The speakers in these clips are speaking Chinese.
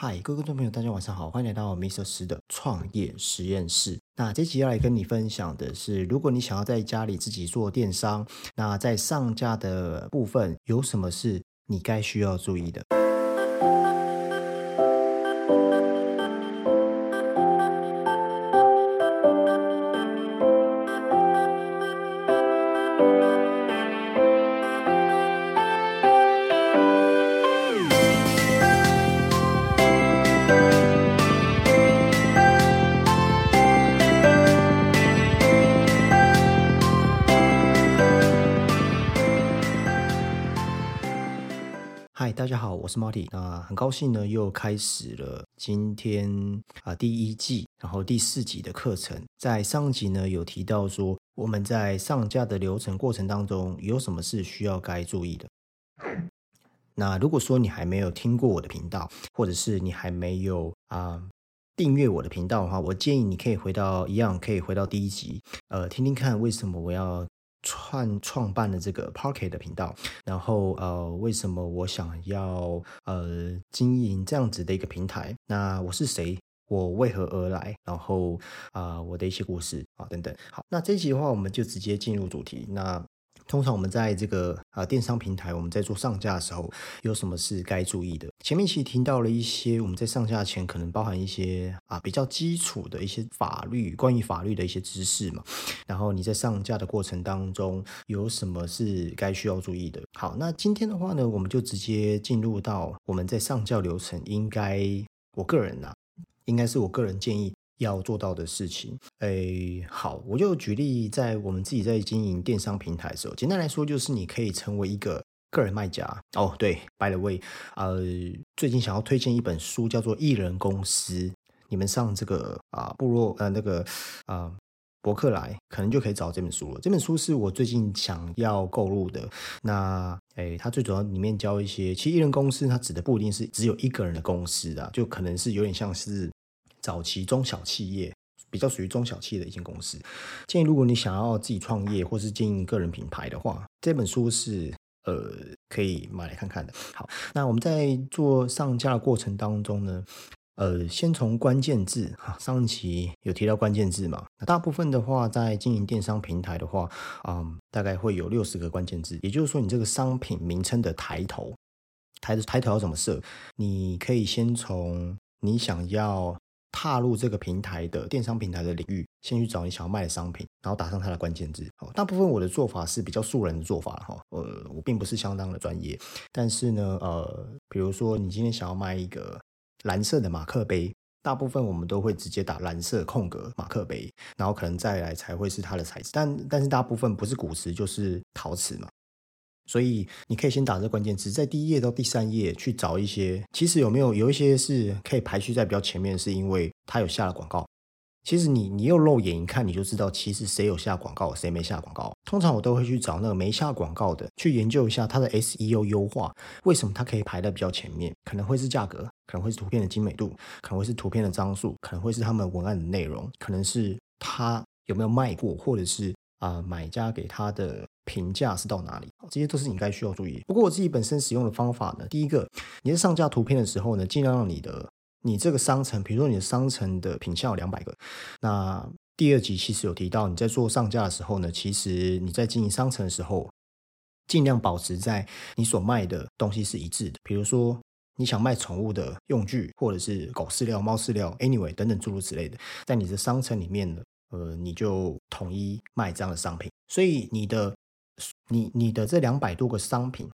嗨，各位观众朋友，大家晚上好，欢迎来到 Mr. 十的创业实验室。那这集要来跟你分享的是，如果你想要在家里自己做电商，那在上架的部分有什么是你该需要注意的？我是 Marty。那很高兴呢，又开始了今天啊第一季，然后第四集的课程。在上集呢有提到说，我们在上架的流程过程当中有什么是需要该注意的。那如果说你还没有听过我的频道，或者是你还没有啊订阅我的频道的话，我建议你可以回到一样，可以回到第一集，呃，听听看为什么我要。创创办了这个 Pocket 的频道，然后呃，为什么我想要呃经营这样子的一个平台？那我是谁？我为何而来？然后啊，我的一些故事啊等等。好，那这一集的话，我们就直接进入主题。那通常我们在这个啊电商平台，我们在做上架的时候，有什么是该注意的？前面其实听到了一些我们在上架前可能包含一些啊比较基础的一些法律，关于法律的一些知识嘛。然后你在上架的过程当中，有什么是该需要注意的？好，那今天的话呢，我们就直接进入到我们在上架流程，应该我个人呐，应该是我个人建议。要做到的事情，诶，好，我就举例，在我们自己在经营电商平台的时候，简单来说就是你可以成为一个个人卖家。哦，对，by the way，呃，最近想要推荐一本书，叫做《艺人公司》，你们上这个啊部落呃那个啊博客来，可能就可以找这本书了。这本书是我最近想要购入的。那，诶，它最主要里面教一些，其实艺人公司它指的不一定是只有一个人的公司啊，就可能是有点像是。早期中小企业比较属于中小企业的一间公司，建议如果你想要自己创业或是经营个人品牌的话，这本书是呃可以买来看看的。好，那我们在做上架的过程当中呢，呃，先从关键字哈，上期有提到关键字嘛？那大部分的话，在经营电商平台的话，嗯，大概会有六十个关键字，也就是说，你这个商品名称的抬头，抬抬头要怎么设？你可以先从你想要。踏入这个平台的电商平台的领域，先去找你想要卖的商品，然后打上它的关键字。好，大部分我的做法是比较素人的做法哈。呃，我并不是相当的专业，但是呢，呃，比如说你今天想要卖一个蓝色的马克杯，大部分我们都会直接打蓝色空格马克杯，然后可能再来才会是它的材质。但但是大部分不是古瓷就是陶瓷嘛。所以你可以先打这关键词，在第一页到第三页去找一些，其实有没有有一些是可以排序在比较前面，是因为它有下了广告。其实你你又肉眼一看，你就知道其实谁有下广告，谁没下广告。通常我都会去找那个没下广告的，去研究一下它的 SEO 优化，为什么它可以排在比较前面？可能会是价格，可能会是图片的精美度，可能会是图片的张数，可能会是他们文案的内容，可能是他有没有卖过，或者是。啊，买家给他的评价是到哪里？这些都是你该需要注意。不过我自己本身使用的方法呢，第一个，你在上架图片的时候呢，尽量让你的你这个商城，比如说你的商城的品项有两百个。那第二集其实有提到，你在做上架的时候呢，其实你在经营商城的时候，尽量保持在你所卖的东西是一致的。比如说你想卖宠物的用具，或者是狗饲料、猫饲料，anyway 等等诸如此类的，在你的商城里面呢。呃，你就统一卖这样的商品，所以你的你你的这两百多个商品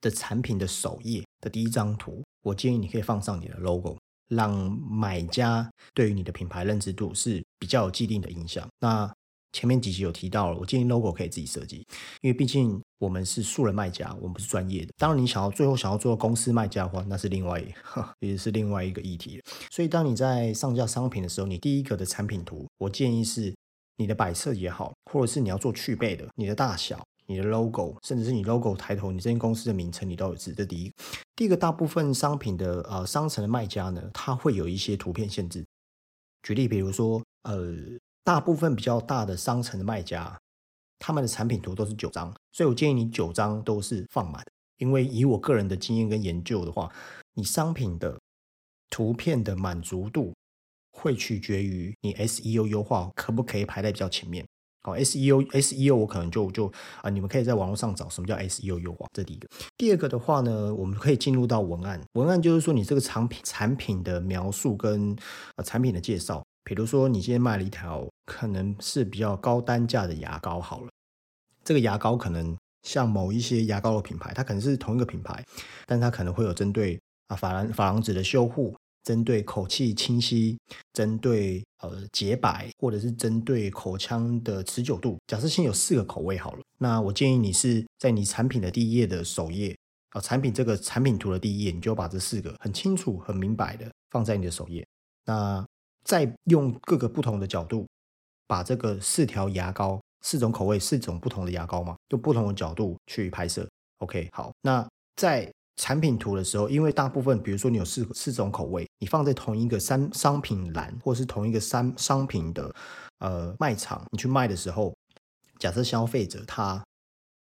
的产品的首页的第一张图，我建议你可以放上你的 logo，让买家对于你的品牌认知度是比较有既定的印象。那前面几集有提到了，我建议 logo 可以自己设计，因为毕竟我们是素人卖家，我们不是专业的。当然，你想要最后想要做公司卖家的话，那是另外 也是另外一个议题所以，当你在上架商品的时候，你第一个的产品图，我建议是你的摆设也好，或者是你要做去背的，你的大小、你的 logo，甚至是你 logo 抬头，你这间公司的名称，你都有字。这第一。第一个，大部分商品的呃商城的卖家呢，它会有一些图片限制。举例，比如说呃。大部分比较大的商城的卖家，他们的产品图都是九张，所以我建议你九张都是放满。因为以我个人的经验跟研究的话，你商品的图片的满足度会取决于你 SEO 优化可不可以排在比较前面。好，SEO SEO 我可能就就啊，你们可以在网络上找什么叫 SEO 优化，这第一个。第二个的话呢，我们可以进入到文案，文案就是说你这个产品产品的描述跟呃产品的介绍。比如说你今天卖了一条可能是比较高单价的牙膏，好了，这个牙膏可能像某一些牙膏的品牌，它可能是同一个品牌，但它可能会有针对啊珐琅珐琅质的修护。针对口气清晰，针对呃洁白，或者是针对口腔的持久度，假设先有四个口味好了。那我建议你是在你产品的第一页的首页啊，产品这个产品图的第一页，你就把这四个很清楚、很明白的放在你的首页。那再用各个不同的角度，把这个四条牙膏、四种口味、四种不同的牙膏嘛，用不同的角度去拍摄。OK，好，那在。产品图的时候，因为大部分，比如说你有四四种口味，你放在同一个商商品栏，或是同一个商商品的呃卖场，你去卖的时候，假设消费者他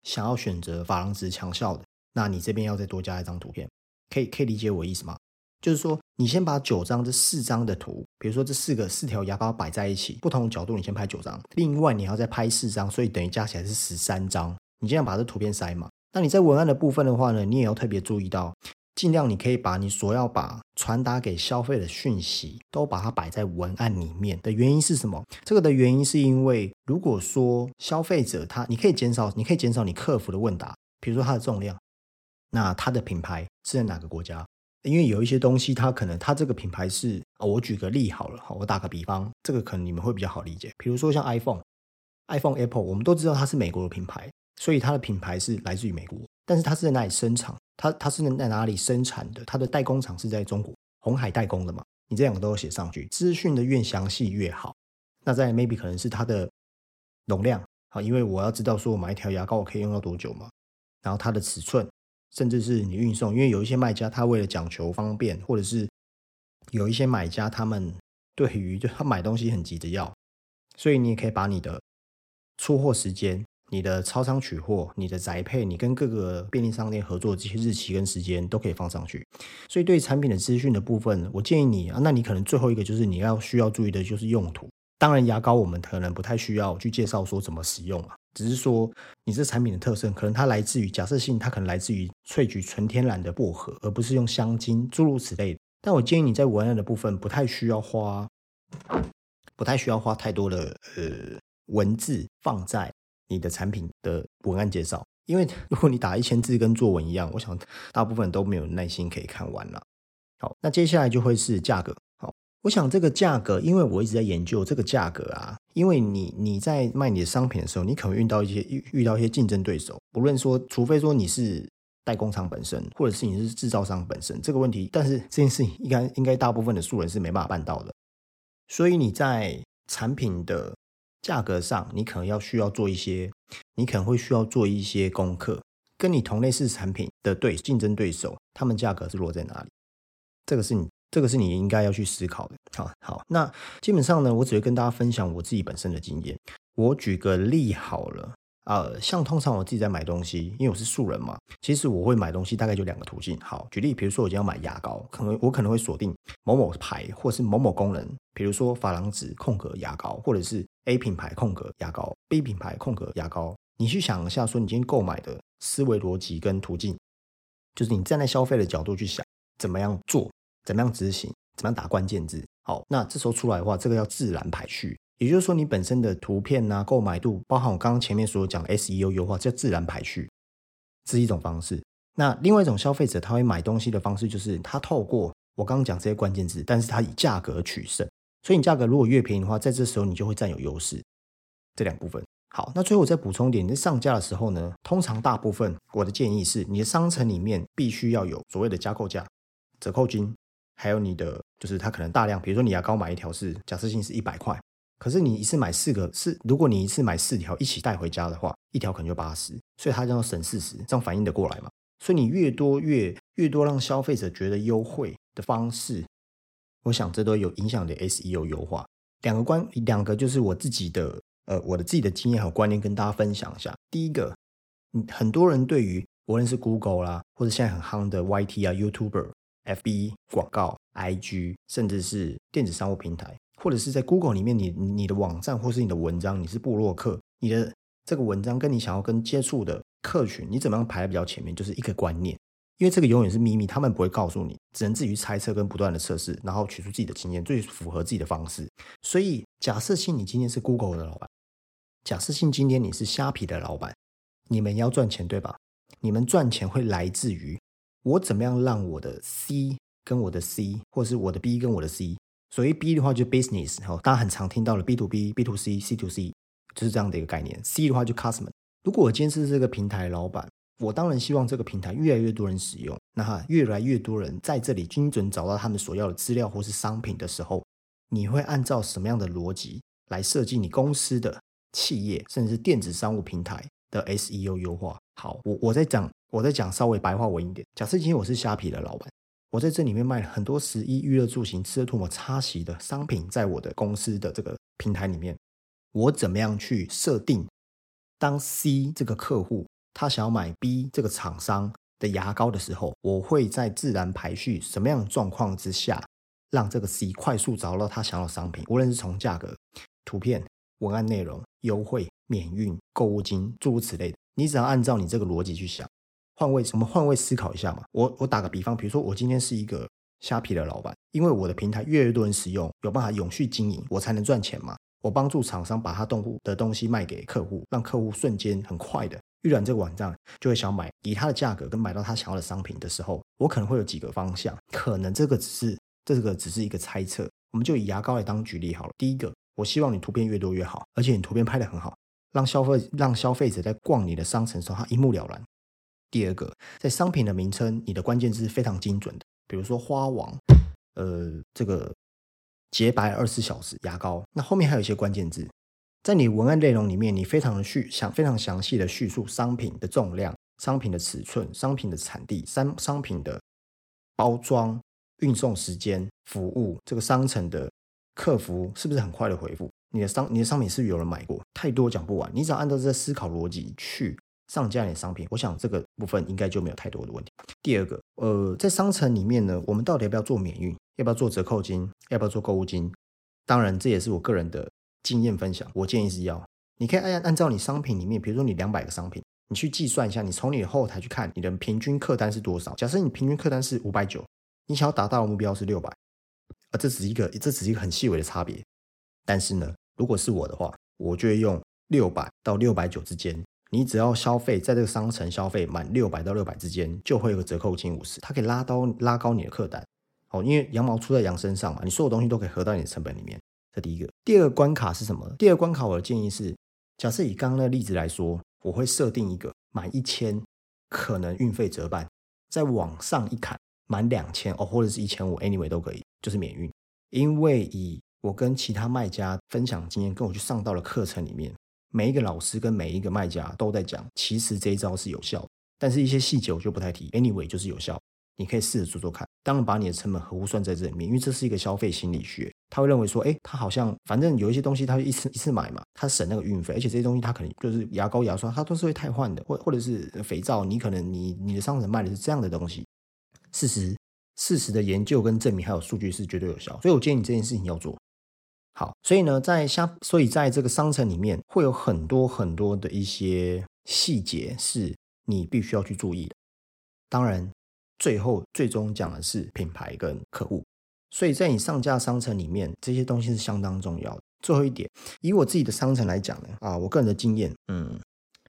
想要选择珐琅质强效的，那你这边要再多加一张图片，可以可以理解我意思吗？就是说，你先把九张这四张的图，比如说这四个四条牙膏摆在一起，不同角度你先拍九张，另外你要再拍四张，所以等于加起来是十三张，你这样把这图片塞满。那你在文案的部分的话呢，你也要特别注意到，尽量你可以把你所要把传达给消费的讯息都把它摆在文案里面的原因是什么？这个的原因是因为，如果说消费者他，你可以减少，你可以减少你客服的问答，比如说它的重量，那它的品牌是在哪个国家？因为有一些东西它可能它这个品牌是啊，我举个例好了，好，我打个比方，这个可能你们会比较好理解，比如说像 iPhone，iPhone Apple，我们都知道它是美国的品牌。所以它的品牌是来自于美国，但是它是在哪里生产？它它是在哪里生产的？它的代工厂是在中国，红海代工的嘛？你这两个都要写上去，资讯的越详细越好。那在 maybe 可能是它的容量啊，因为我要知道说我买一条牙膏我可以用到多久嘛。然后它的尺寸，甚至是你运送，因为有一些卖家他为了讲求方便，或者是有一些买家他们对于就他买东西很急着要，所以你也可以把你的出货时间。你的超商取货，你的宅配，你跟各个便利商店合作这些日期跟时间都可以放上去。所以对产品的资讯的部分，我建议你啊，那你可能最后一个就是你要需要注意的就是用途。当然牙膏我们可能不太需要去介绍说怎么使用啊，只是说你这产品的特色可能它来自于假设性，它可能来自于萃取纯天然的薄荷，而不是用香精诸如此类。但我建议你在文案的部分不太需要花，不太需要花太多的呃文字放在。你的产品的文案介绍，因为如果你打一千字跟作文一样，我想大部分都没有耐心可以看完了。好，那接下来就会是价格。我想这个价格，因为我一直在研究这个价格啊，因为你你在卖你的商品的时候，你可能遇到一些遇遇到一些竞争对手，不论说，除非说你是代工厂本身，或者是你是制造商本身，这个问题，但是这件事情应该应该大部分的素人是没办法办到的。所以你在产品的。价格上，你可能要需要做一些，你可能会需要做一些功课，跟你同类似产品的对竞争对手，他们价格是落在哪里？这个是你，这个是你应该要去思考的。好，好，那基本上呢，我只会跟大家分享我自己本身的经验。我举个例好了。呃，像通常我自己在买东西，因为我是素人嘛，其实我会买东西大概就两个途径。好，举例，比如说我今天要买牙膏，可能我可能会锁定某某牌或是某某功能，比如说珐琅质空格牙膏，或者是 A 品牌空格牙膏，B 品牌空格牙膏。你去想一下，说你今天购买的思维逻辑跟途径，就是你站在消费的角度去想，怎么样做，怎么样执行，怎么样打关键字。好，那这时候出来的话，这个叫自然排序。也就是说，你本身的图片呐、购买度，包含我刚刚前面所讲的 SEO 优化，叫自然排序，是一种方式。那另外一种消费者他会买东西的方式，就是他透过我刚刚讲这些关键字，但是他以价格取胜。所以你价格如果越便宜的话，在这时候你就会占有优势。这两部分好，那最后我再补充一点，你在上架的时候呢，通常大部分我的建议是，你的商城里面必须要有所谓的加购价、折扣金，还有你的就是它可能大量，比如说你牙膏买一条是假设性是一百块。可是你一次买四个，是如果你一次买四条一起带回家的话，一条可能就八十，所以它就要省四十，这样反应得过来嘛？所以你越多越越多让消费者觉得优惠的方式，我想这都有影响的 SEO 优化。两个关，两个就是我自己的呃我的自己的经验和观念跟大家分享一下。第一个，很多人对于无论是 Google 啦，或者现在很夯的 YT 啊、YouTuber。FB 广告、IG，甚至是电子商务平台，或者是在 Google 里面，你你的网站或是你的文章，你是布洛克，你的这个文章跟你想要跟接触的客群，你怎么样排在比较前面，就是一个观念。因为这个永远是秘密，他们不会告诉你，只能自己去猜测跟不断的测试，然后取出自己的经验，最符合自己的方式。所以，假设性你今天是 Google 的老板，假设性今天你是虾皮的老板，你们要赚钱对吧？你们赚钱会来自于我怎么样让我的 C 跟我的 C，或是我的 B 跟我的 C。所谓 B 的话就 business，哈，大家很常听到了 B to B、B to C、C to C，就是这样的一个概念。C 的话就 customer。如果我今天是这个平台老板。我当然希望这个平台越来越多人使用，那哈越来越多人在这里精准找到他们所要的资料或是商品的时候，你会按照什么样的逻辑来设计你公司的企业甚至是电子商务平台的 SEO 优化？好，我我在讲，我在讲稍微白话文一点。假设今天我是虾皮的老板，我在这里面卖了很多十一娱乐住行、吃吐沫擦洗的商品，在我的公司的这个平台里面，我怎么样去设定当 C 这个客户？他想要买 B 这个厂商的牙膏的时候，我会在自然排序什么样的状况之下，让这个 C 快速找到他想要的商品，无论是从价格、图片、文案内容、优惠、免运、购物金诸如此类的，你只要按照你这个逻辑去想，换位，我们换位思考一下嘛。我我打个比方，比如说我今天是一个虾皮的老板，因为我的平台越来越多人使用，有办法永续经营，我才能赚钱嘛。我帮助厂商把他动户的东西卖给客户，让客户瞬间很快的。预览这个网站就会想买，以它的价格跟买到他想要的商品的时候，我可能会有几个方向，可能这个只是这个只是一个猜测。我们就以牙膏来当举例好了。第一个，我希望你图片越多越好，而且你图片拍的很好，让消费让消费者在逛你的商城时候他一目了然。第二个，在商品的名称，你的关键字是非常精准的，比如说花王，呃，这个洁白二十四小时牙膏，那后面还有一些关键字。在你文案内容里面，你非常的叙详非常详细的叙述商品的重量、商品的尺寸、商品的产地、商商品的包装、运送时间、服务，这个商城的客服是不是很快的回复？你的商你的商品是不是有人买过？太多讲不完，你只要按照这思考逻辑去上架你的商品，我想这个部分应该就没有太多的问题。第二个，呃，在商城里面呢，我们到底要不要做免运？要不要做折扣金？要不要做购物金？当然，这也是我个人的。经验分享，我建议是要，你可以按按照你商品里面，比如说你两百个商品，你去计算一下，你从你的后台去看你的平均客单是多少。假设你平均客单是五百九，你想要达到的目标是六百，啊，这只是一个，这只是一个很细微的差别。但是呢，如果是我的话，我就会用六百到六百九之间，你只要消费在这个商城消费满六百到六百之间，就会有个折扣金五十，它可以拉高拉高你的客单。哦，因为羊毛出在羊身上嘛，你所有东西都可以合到你的成本里面。这第一个，第二个关卡是什么？第二个关卡，我的建议是，假设以刚刚的例子来说，我会设定一个满一千可能运费折半，再往上一砍满两千哦，或者是一千五，anyway 都可以，就是免运。因为以我跟其他卖家分享经验，跟我去上到了课程里面，每一个老师跟每一个卖家都在讲，其实这一招是有效，但是一些细节我就不太提，anyway 就是有效。你可以试着做做看，当然把你的成本合乎算在这里面，因为这是一个消费心理学，他会认为说，哎，他好像反正有一些东西，他一次一次买嘛，他省那个运费，而且这些东西他可能就是牙膏、牙刷，他都是会汰换的，或或者是肥皂，你可能你你的商城卖的是这样的东西，事实事实的研究跟证明还有数据是绝对有效，所以我建议你这件事情要做。好。所以呢，在相所以在这个商城里面会有很多很多的一些细节是你必须要去注意的，当然。最后，最终讲的是品牌跟客户，所以在你上架商城里面，这些东西是相当重要的。最后一点，以我自己的商城来讲呢，啊，我个人的经验，嗯，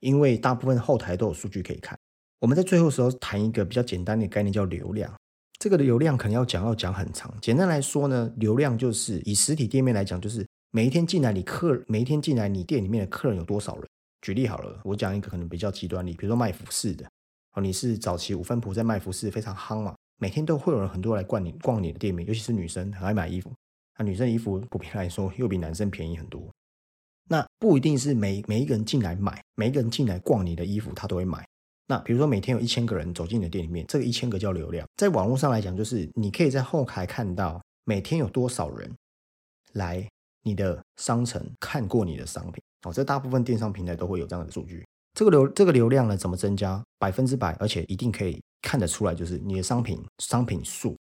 因为大部分后台都有数据可以看，我们在最后时候谈一个比较简单的概念，叫流量。这个的流量可能要讲要讲很长。简单来说呢，流量就是以实体店面来讲，就是每一天进来你客，每一天进来你店里面的客人有多少人。举例好了，我讲一个可能比较极端例，比如说卖服饰的。哦，你是早期五分铺在卖服饰非常夯嘛？每天都会有人很多来逛你逛你的店面，尤其是女生很爱买衣服。那女生的衣服普遍来说又比男生便宜很多。那不一定是每每一个人进来买，每一个人进来逛你的衣服，他都会买。那比如说每天有一千个人走进你的店里面，这个一千个叫流量。在网络上来讲，就是你可以在后台看到每天有多少人来你的商城看过你的商品。哦，这大部分电商平台都会有这样的数据。这个流这个流量呢，怎么增加？百分之百，而且一定可以看得出来，就是你的商品商品数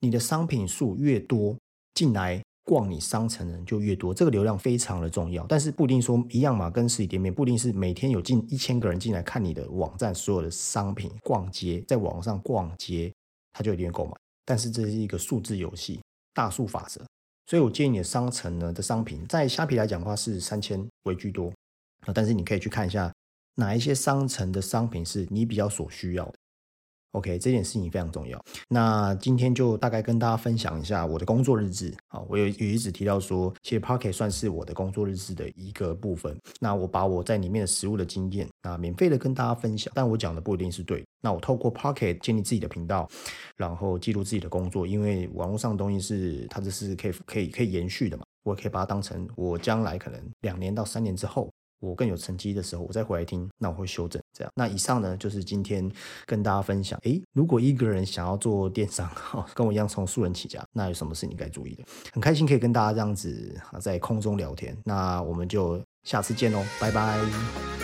你的商品数越多，进来逛你商城的人就越多，这个流量非常的重要。但是不一定说一样嘛，跟实体店面不一定是每天有近一千个人进来看你的网站所有的商品，逛街在网上逛街，他就一定会购买。但是这是一个数字游戏，大数法则。所以我建议你的商城呢的商品，在虾皮来讲的话是三千为居多，但是你可以去看一下哪一些商城的商品是你比较所需要的。OK，这件事情非常重要。那今天就大概跟大家分享一下我的工作日志啊，我有有一直提到说，其实 Pocket 算是我的工作日志的一个部分。那我把我在里面的实物的经验啊，免费的跟大家分享，但我讲的不一定是对。那我透过 Pocket 建立自己的频道，然后记录自己的工作，因为网络上的东西是它这是可以可以可以延续的嘛，我可以把它当成我将来可能两年到三年之后。我更有成绩的时候，我再回来听，那我会修正这样。那以上呢，就是今天跟大家分享。诶，如果一个人想要做电商，哈，跟我一样从素人起家，那有什么是你该注意的？很开心可以跟大家这样子在空中聊天。那我们就下次见喽，拜拜。